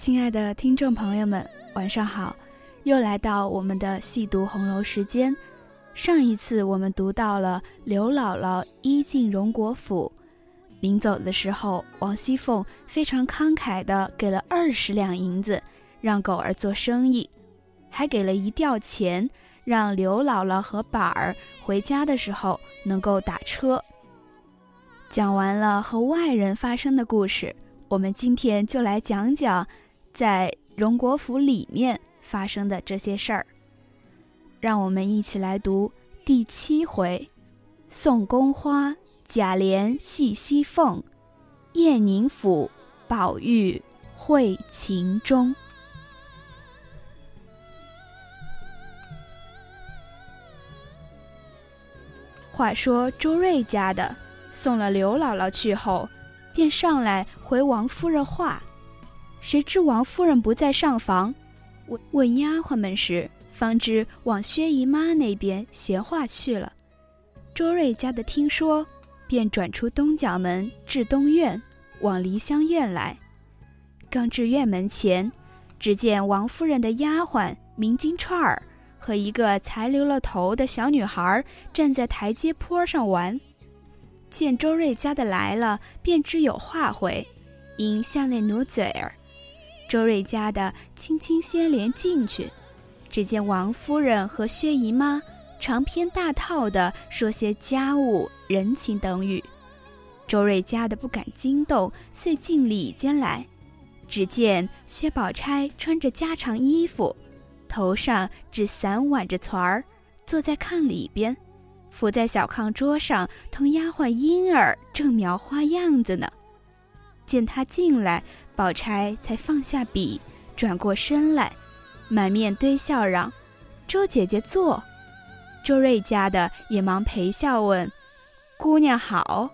亲爱的听众朋友们，晚上好！又来到我们的细读红楼时间。上一次我们读到了刘姥姥一进荣国府，临走的时候，王熙凤非常慷慨地给了二十两银子，让狗儿做生意，还给了一吊钱，让刘姥姥和宝儿回家的时候能够打车。讲完了和外人发生的故事，我们今天就来讲讲。在荣国府里面发生的这些事儿，让我们一起来读第七回：宋宫花，贾琏戏西凤，燕宁府，宝玉会秦钟。话说周瑞家的送了刘姥姥去后，便上来回王夫人话。谁知王夫人不在上房，问问丫鬟们时，方知往薛姨妈那边闲话去了。周瑞家的听说，便转出东角门至东院，往梨香院来。刚至院门前，只见王夫人的丫鬟明金钏儿和一个才留了头的小女孩站在台阶坡上玩。见周瑞家的来了，便知有话回，因向内努嘴儿。周瑞家的轻轻掀帘进去，只见王夫人和薛姨妈长篇大套的说些家务、人情等语。周瑞家的不敢惊动，遂进里间来。只见薛宝钗穿着家常衣服，头上只散挽着团儿，坐在炕里边，伏在小炕桌上，同丫鬟莺儿正描花样子呢。见他进来。宝钗才放下笔，转过身来，满面堆笑嚷：“周姐姐坐。”周瑞家的也忙陪笑问：“姑娘好。”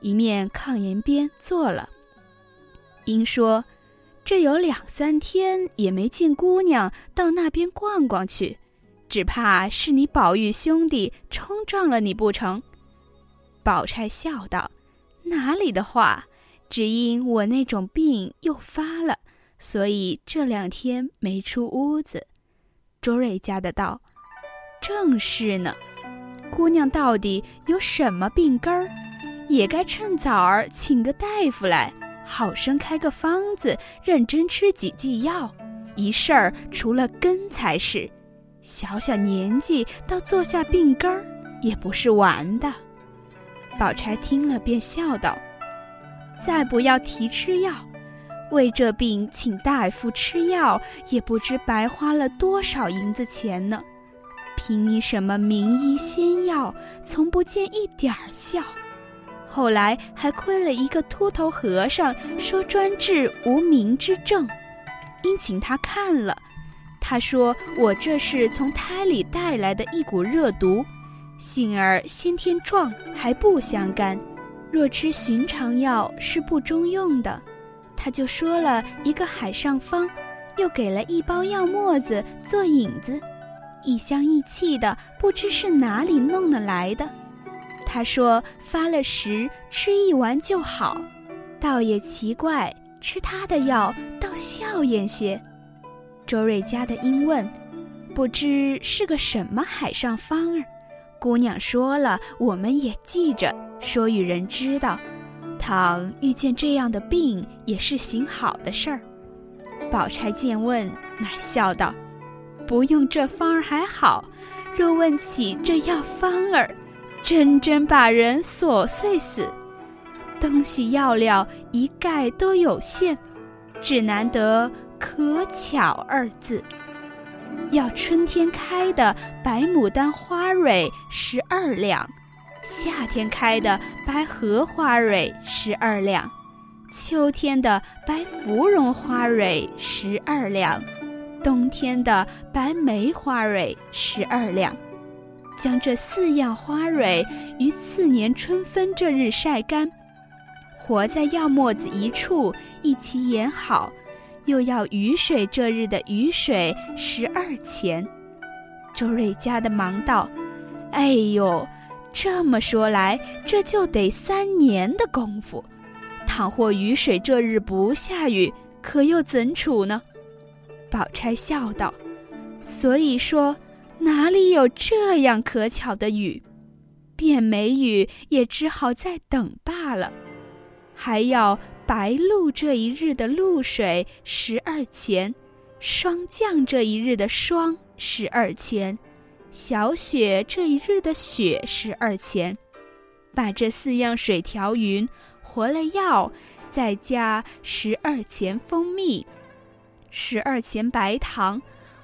一面炕沿边坐了。因说：“这有两三天也没见姑娘到那边逛逛去，只怕是你宝玉兄弟冲撞了你不成？”宝钗笑道：“哪里的话。”只因我那种病又发了，所以这两天没出屋子。周瑞家的道：“正是呢，姑娘到底有什么病根儿？也该趁早儿请个大夫来，好生开个方子，认真吃几剂药，一事儿除了根才是。小小年纪到坐下病根儿，也不是玩的。”宝钗听了，便笑道。再不要提吃药，为这病请大夫吃药，也不知白花了多少银子钱呢。凭你什么名医仙药，从不见一点儿效。后来还亏了一个秃头和尚，说专治无名之症，因请他看了，他说我这是从胎里带来的一股热毒，幸而先天壮，还不相干。若吃寻常药是不中用的，他就说了一个海上方，又给了一包药沫子做引子，一香一气的，不知是哪里弄得来的。他说发了时吃一丸就好，倒也奇怪，吃他的药倒笑颜些。周瑞家的因问，不知是个什么海上方儿。姑娘说了，我们也记着，说与人知道。倘遇见这样的病，也是行好的事儿。宝钗见问，乃笑道：“不用这方儿还好，若问起这药方儿，真真把人琐碎死。东西药料一概都有限，只难得可巧二字。”要春天开的白牡丹花蕊十二两，夏天开的白荷花蕊十二两，秋天的白芙蓉花蕊十二两，冬天的白梅花蕊十二两。将这四样花蕊于次年春分这日晒干，活在药沫子一处，一起研好。又要雨水这日的雨水十二钱，周瑞家的忙道：“哎呦，这么说来，这就得三年的功夫。倘或雨水这日不下雨，可又怎处呢？宝钗笑道：“所以说，哪里有这样可巧的雨？便没雨也只好再等罢了。还要白露这一日的露水十二钱，霜降这一日的霜十二钱，小雪这一日的雪十二钱。把这四样水调匀，和了药。”再加十二钱蜂蜜，十二钱白糖，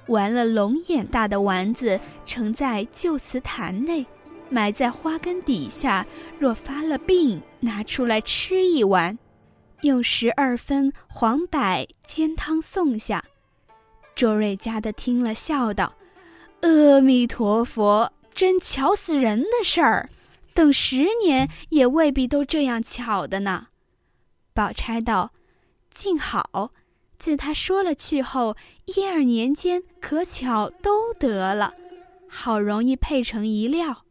完了龙眼大的丸子，盛在旧瓷坛内，埋在花根底下。若发了病，拿出来吃一碗。用十二分黄柏煎汤送下。周瑞家的听了，笑道：“阿弥陀佛，真巧死人的事儿，等十年也未必都这样巧的呢。”宝钗道：“竟好，自他说了去后，一二年间可巧都得了，好容易配成一料。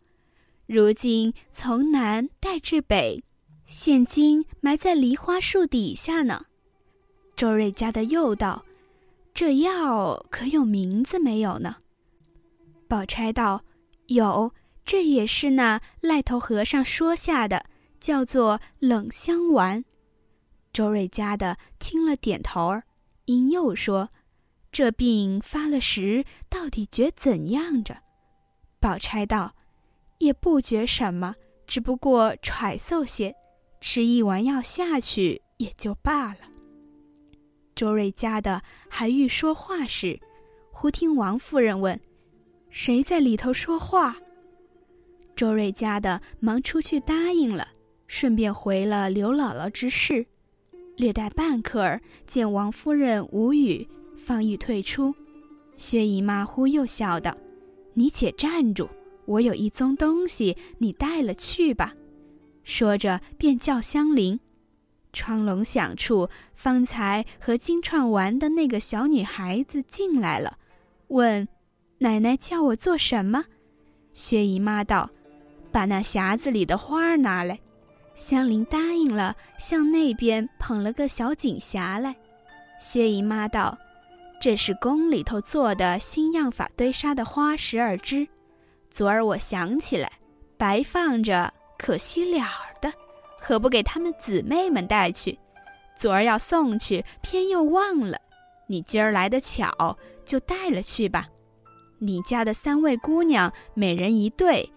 如今从南带至北，现今埋在梨花树底下呢。”周瑞家的又道：“这药可有名字没有呢？”宝钗道：“有，这也是那赖头和尚说下的，叫做冷香丸。”周瑞家的听了点头儿，因又说：“这病发了时，到底觉怎样着？”宝钗道：“也不觉什么，只不过揣嗽些，吃一丸药下去也就罢了。”周瑞家的还欲说话时，忽听王夫人问：“谁在里头说话？”周瑞家的忙出去答应了，顺便回了刘姥姥之事。略待半刻儿，见王夫人无语，方欲退出。薛姨妈忽又笑道：“你且站住，我有一宗东西，你带了去吧。”说着便叫香菱。窗笼响处，方才和金钏玩的那个小女孩子进来了，问：“奶奶叫我做什么？”薛姨妈道：“把那匣子里的花儿拿来。”香菱答应了，向那边捧了个小锦匣来。薛姨妈道：“这是宫里头做的新样法堆沙的花十二枝，昨儿我想起来，白放着可惜了的，何不给他们姊妹们带去？昨儿要送去，偏又忘了。你今儿来的巧，就带了去吧。你家的三位姑娘，每人一对。”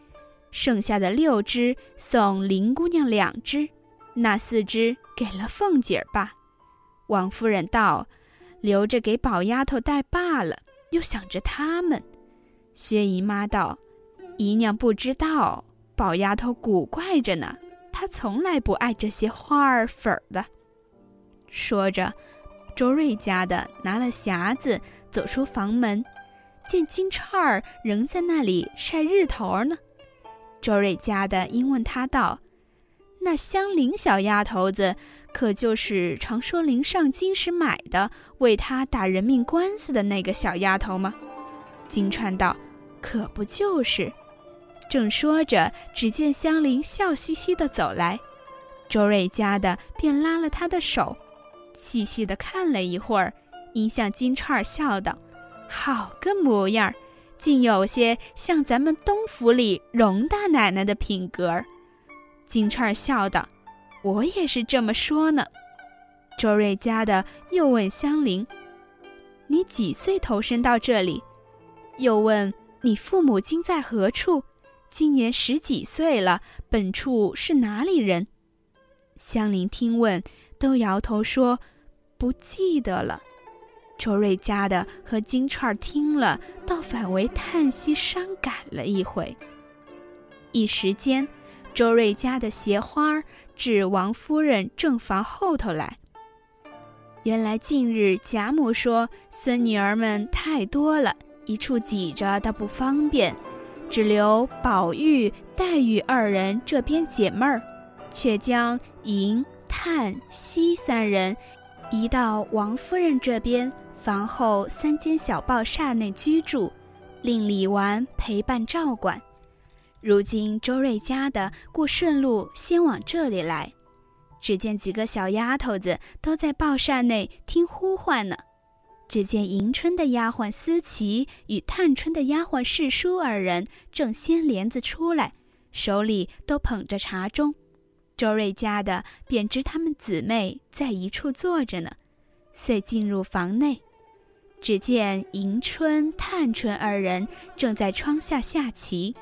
剩下的六只送林姑娘两只，那四只给了凤姐儿吧。王夫人道：“留着给宝丫头带罢了。”又想着他们。薛姨妈道：“姨娘不知道，宝丫头古怪着呢。她从来不爱这些花儿粉儿的。”说着，周瑞家的拿了匣子走出房门，见金钏儿仍在那里晒日头呢。周瑞家的因问他道：“那香菱小丫头子，可就是常说林上金时买的，为他打人命官司的那个小丫头吗？”金钏道：“可不就是。”正说着，只见香菱笑嘻嘻的走来，周瑞家的便拉了她的手，细细的看了一会儿，因向金钏儿笑道：“好个模样儿！”竟有些像咱们东府里荣大奶奶的品格儿，金钏笑道：“我也是这么说呢。”周瑞家的又问香菱：“你几岁投身到这里？”又问：“你父母今在何处？今年十几岁了？本处是哪里人？”香菱听问，都摇头说：“不记得了。”周瑞家的和金钏儿听了，倒反为叹息伤感了一回。一时间，周瑞家的携花至王夫人正房后头来。原来近日贾母说孙女儿们太多了，一处挤着倒不方便，只留宝玉、黛玉二人这边解闷儿，却将迎、探、惜三人移到王夫人这边。房后三间小报厦内居住，令李纨陪伴照管。如今周瑞家的故顺路先往这里来，只见几个小丫头子都在报扇内听呼唤呢。只见迎春的丫鬟思琪与探春的丫鬟世书二人正掀帘子出来，手里都捧着茶盅。周瑞家的便知她们姊妹在一处坐着呢，遂进入房内。只见迎春、探春二人正在窗下下棋。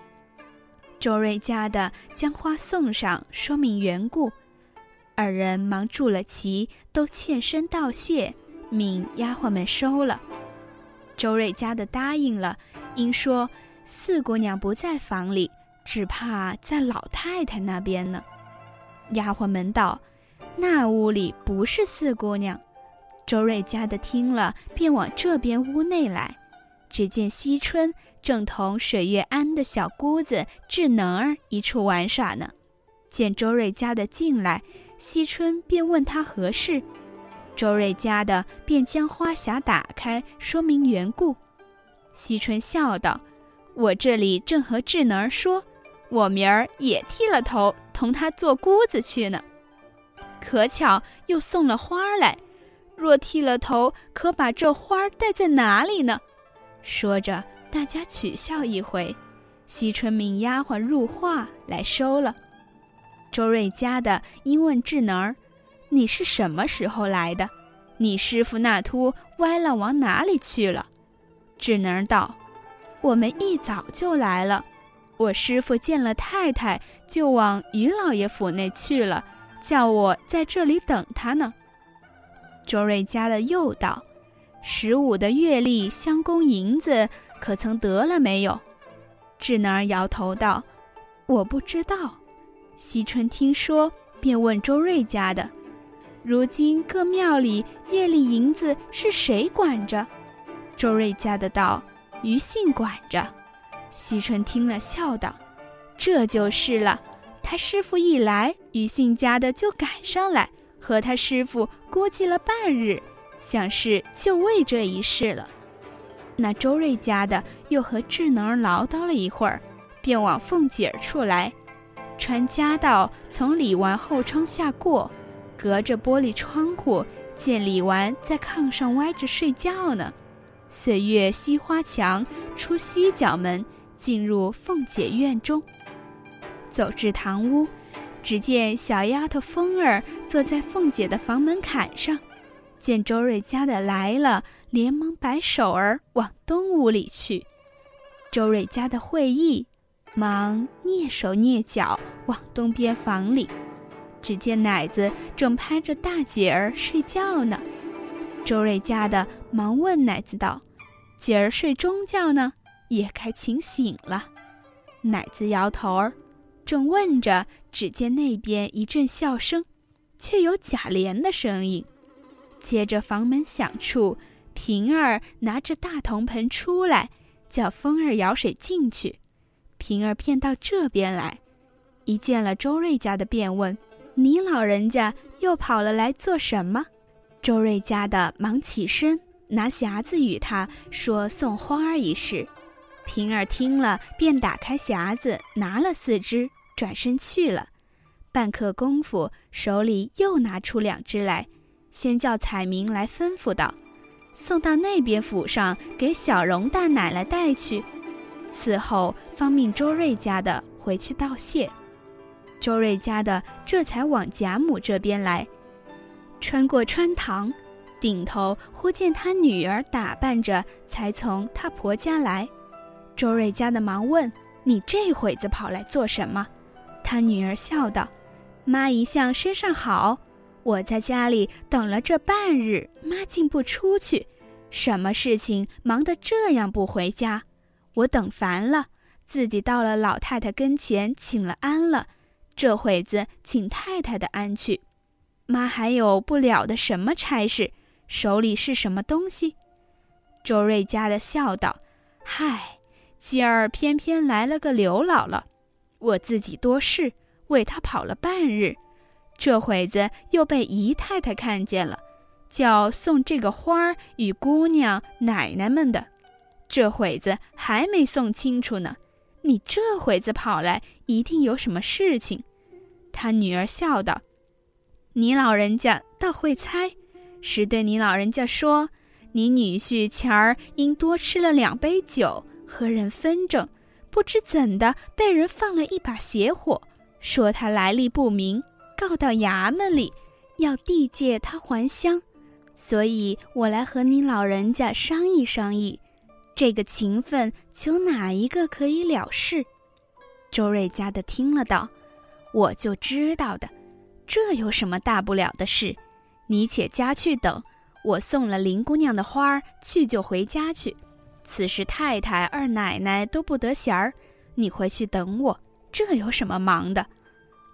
周瑞家的将花送上，说明缘故。二人忙住了棋，都欠身道谢。命丫鬟们收了，周瑞家的答应了，因说四姑娘不在房里，只怕在老太太那边呢。丫鬟们道：“那屋里不是四姑娘。”周瑞家的听了，便往这边屋内来，只见惜春正同水月庵的小姑子智能儿一处玩耍呢。见周瑞家的进来，惜春便问他何事。周瑞家的便将花匣打开，说明缘故。惜春笑道：“我这里正和智能儿说，我明儿也剃了头，同他做姑子去呢。可巧又送了花来，若剃了头，可把这花戴在哪里呢？”说着，大家取笑一回。惜春命丫鬟入画来收了。周瑞家的因问智能儿。你是什么时候来的？你师傅那秃歪了往哪里去了？智能道：“我们一早就来了。我师傅见了太太，就往于老爷府内去了，叫我在这里等他呢。”周瑞家的又道：“十五的月例相公银子可曾得了没有？”智能摇头道：“我不知道。”惜春听说，便问周瑞家的。如今各庙里月例银子是谁管着？周瑞家的道：“于信管着。”惜春听了，笑道：“这就是了。他师傅一来，于信家的就赶上来，和他师傅估计了半日，想是就为这一事了。”那周瑞家的又和智能儿唠叨了一会儿，便往凤姐儿处来，穿夹道从李纨后窗下过。隔着玻璃窗户，见李纨在炕上歪着睡觉呢。岁月西花墙，出西角门，进入凤姐院中。走至堂屋，只见小丫头凤儿坐在凤姐的房门槛上，见周瑞家的来了，连忙摆手儿往东屋里去。周瑞家的会意，忙蹑手蹑脚往东边房里。只见奶子正拍着大姐儿睡觉呢，周瑞家的忙问奶子道：“姐儿睡中觉呢，也该请醒了。”奶子摇头儿，正问着，只见那边一阵笑声，却有贾琏的声音。接着房门响处，平儿拿着大铜盆出来，叫风儿舀水进去。平儿便到这边来，一见了周瑞家的，便问。你老人家又跑了来做什么？周瑞家的忙起身，拿匣子与他说送花儿一事。平儿听了，便打开匣子，拿了四只，转身去了。半刻功夫，手里又拿出两只来，先叫彩明来吩咐道：“送到那边府上，给小荣大奶奶带去。”此后方命周瑞家的回去道谢。周瑞家的这才往贾母这边来，穿过穿堂，顶头忽见他女儿打扮着，才从他婆家来。周瑞家的忙问：“你这会子跑来做什么？”他女儿笑道：“妈一向身上好，我在家里等了这半日，妈竟不出去，什么事情忙得这样不回家？我等烦了，自己到了老太太跟前请了安了。”这会子请太太的安去，妈还有不了的什么差事？手里是什么东西？周瑞家的笑道：“嗨，今儿偏偏来了个刘姥姥，我自己多事，为她跑了半日，这会子又被姨太太看见了，叫送这个花儿与姑娘奶奶们的，这会子还没送清楚呢。”你这会子跑来，一定有什么事情。他女儿笑道：“你老人家倒会猜，是对你老人家说，你女婿前儿因多吃了两杯酒，和人纷争，不知怎的被人放了一把邪火，说他来历不明，告到衙门里，要地界他还乡，所以我来和你老人家商议商议，这个情分求哪一个可以了事？周瑞家的听了道：“我就知道的，这有什么大不了的事？你且家去等，我送了林姑娘的花儿去就回家去。此时太太、二奶奶都不得闲儿，你回去等我，这有什么忙的？”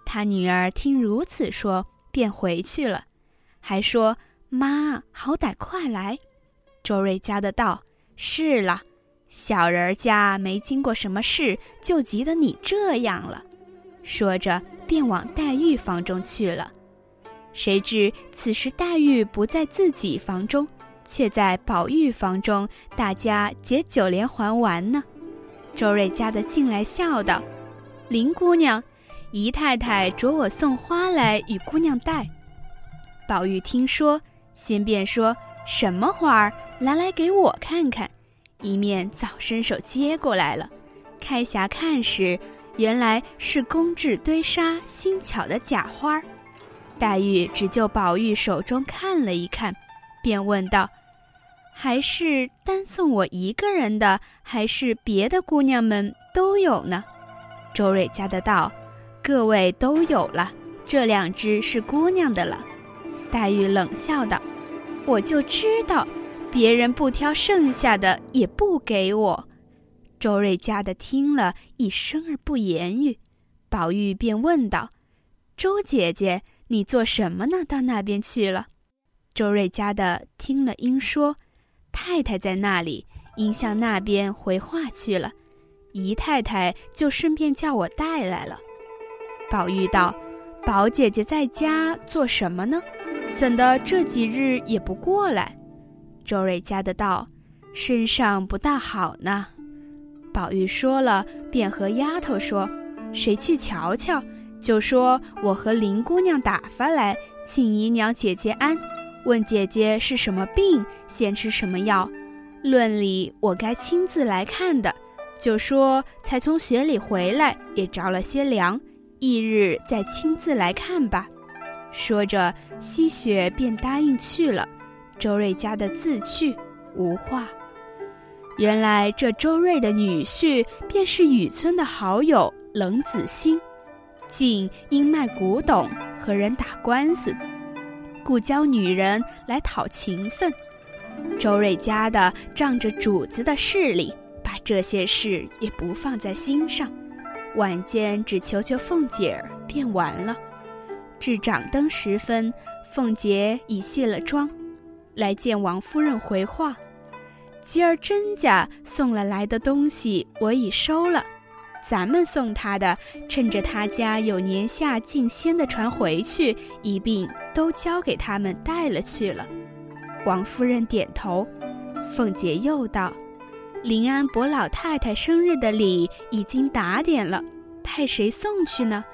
他女儿听如此说，便回去了，还说：“妈，好歹快来。”周瑞家的道：“是了。”小人家没经过什么事，就急得你这样了。说着，便往黛玉房中去了。谁知此时黛玉不在自己房中，却在宝玉房中，大家解九连环玩呢。周瑞家的进来笑道：“林姑娘，姨太太着我送花来与姑娘带。”宝玉听说，先便说：“什么花儿？来来，给我看看。”一面早伸手接过来了，开匣看时，原来是工制堆沙新巧的假花儿。黛玉只就宝玉手中看了一看，便问道：“还是单送我一个人的，还是别的姑娘们都有呢？”周瑞家的道：“各位都有了，这两只是姑娘的了。”黛玉冷笑道：“我就知道。”别人不挑剩下的也不给我，周瑞家的听了一声而不言语，宝玉便问道：“周姐姐，你做什么呢？到那边去了？”周瑞家的听了，应说：“太太在那里，应向那边回话去了。姨太太就顺便叫我带来了。”宝玉道：“宝姐姐在家做什么呢？怎的这几日也不过来？”周瑞家的道：“身上不大好呢。”宝玉说了，便和丫头说：“谁去瞧瞧？”就说：“我和林姑娘打发来，请姨娘姐姐安。问姐姐是什么病，先吃什么药。论理我该亲自来看的。就说才从雪里回来，也着了些凉，翌日再亲自来看吧。”说着，惜雪便答应去了。周瑞家的自去无话。原来这周瑞的女婿便是雨村的好友冷子兴，竟因卖古董和人打官司，故教女人来讨情分。周瑞家的仗着主子的势力，把这些事也不放在心上，晚间只求求凤姐儿便完了。至掌灯时分，凤姐已卸了妆。来见王夫人回话，今儿甄家送了来的东西，我已收了。咱们送他的，趁着他家有年下进仙的船回去，一并都交给他们带了去了。王夫人点头。凤姐又道：“临安伯老太太生日的礼已经打点了，派谁送去呢？”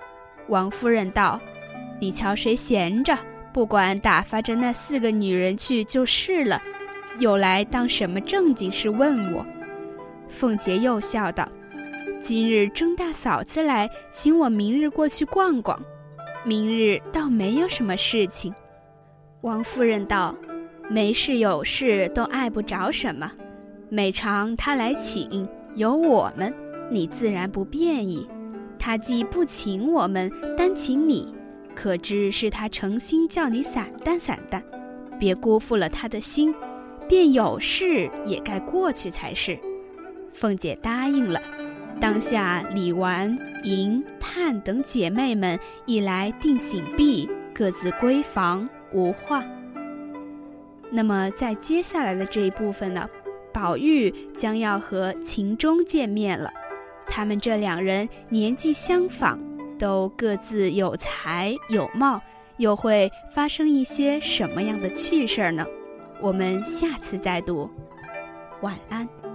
王夫人道：“你瞧谁闲着。”不管打发着那四个女人去就是了，又来当什么正经事问我？凤姐又笑道：“今日钟大嫂子来，请我明日过去逛。逛。明日倒没有什么事情。”王夫人道：“没事有事都碍不着什么。每常他来请，有我们，你自然不便意。他既不请我们，单请你。”可知是他诚心叫你散淡散淡，别辜负了他的心，便有事也该过去才是。凤姐答应了，当下李纨、银、探等姐妹们一来定醒毕，各自归房无话。那么在接下来的这一部分呢，宝玉将要和秦钟见面了，他们这两人年纪相仿。都各自有才有貌，又会发生一些什么样的趣事儿呢？我们下次再读。晚安。